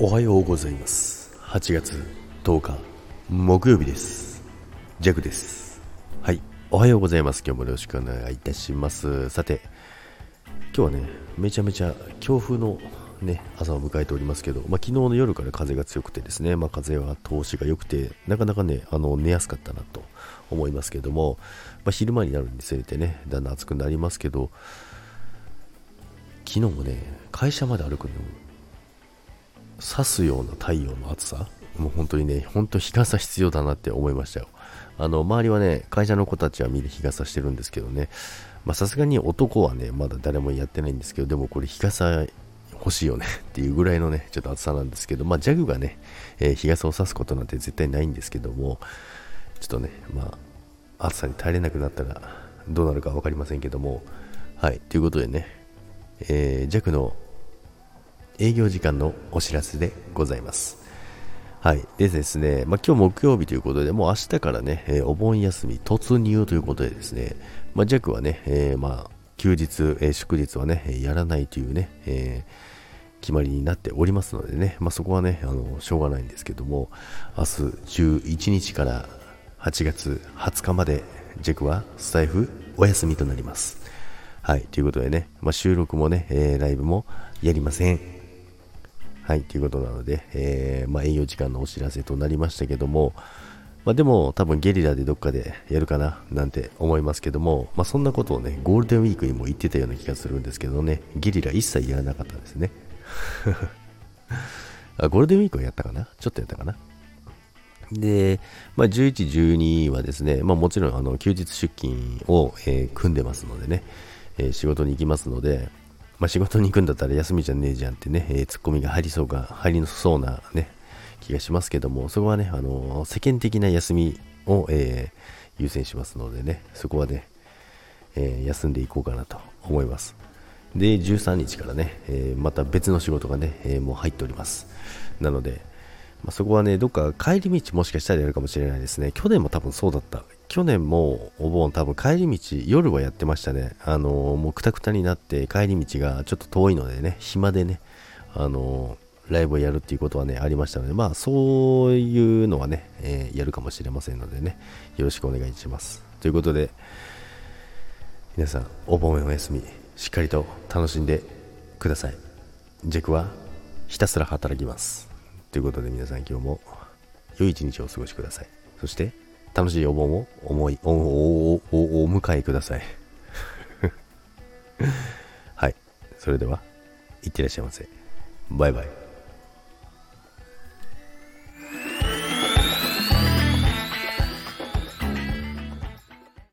おはようございます。8月10日木曜日です。ジャグです。はいおはようございます。今日もよろしくお願いいたします。さて今日はねめちゃめちゃ強風のね、朝を迎えておりますけど、まあ、昨日の夜から風が強くてですね、まあ、風は通しが良くて、なかなかね、あの寝やすかったなと思いますけども、まあ、昼間になるにつれてね、だんだん暑くなりますけど、昨日もね、会社まで歩くの刺すような太陽の暑さ、もう本当にね、本当日傘必要だなって思いましたよ。あの、周りはね、会社の子たちはみんな日傘してるんですけどね、まあさすがに男はね、まだ誰もやってないんですけど、でもこれ日傘欲しいよね っていうぐらいのね、ちょっと暑さなんですけど、まあ、ジャグがね、えー、日傘を差すことなんて絶対ないんですけども、ちょっとね、まあ、暑さに耐えれなくなったらどうなるか分かりませんけども、はい、ということでね、えー、ジャグの営業時間のお知らせでございます。はい。でですね、まあ、今日木曜日ということで、もう明日からね、えー、お盆休み突入ということでですね、まあ、ジャックはね、えー、まあ、休日、えー、祝日はね、やらないというね、え決まりになっておりますのでね、まあ、そこはね、あの、しょうがないんですけども、明日11日から8月20日まで、ジェクはスタイフお休みとなります。はい、ということでね、まあ、収録もね、えー、ライブもやりません。はい、ということなので、えー、まあ、営業時間のお知らせとなりましたけども、まあ、でも多分ゲリラでどっかでやるかななんて思いますけども、まあ、そんなことをね、ゴールデンウィークにも言ってたような気がするんですけどね、ゲリラ一切やらなかったですね。あゴールデンウィークはやったかな？ちょっとやったかな？で、まあ、11、12はですね、まあ、もちろんあの休日出勤を、えー、組んでますのでね、えー、仕事に行きますので、まあ、仕事に行くんだったら休みじゃねえじゃんってね、えー、ツッコミが入りそうが、入りそうなね、気がしますけども、そこはね、あの世間的な休みを、え優先しますのでね、そこはね、え休んでいこうかなと思います。で、13日からね、え、また別の仕事がね、え、もう入っております。なので、まあ、そこはね、どっか帰り道もしかしたらやるかもしれないですね。去年も多分そうだった。去年もお盆多分帰り道、夜はやってましたね。あのー、もうくたくたになって帰り道がちょっと遠いのでね、暇でね、あのライブをやるっていうことはね、ありましたので、まあそういうのはね、えやるかもしれませんのでね、よろしくお願いします。ということで、皆さん、お盆お休みしっかりと楽しんでくださいジェクはひたすら働きますということで皆さん今日も良い一日をお過ごしくださいそして楽しいお盆を思いおおおお迎えください。はい。それではいってらっしゃいませ。バイバイ。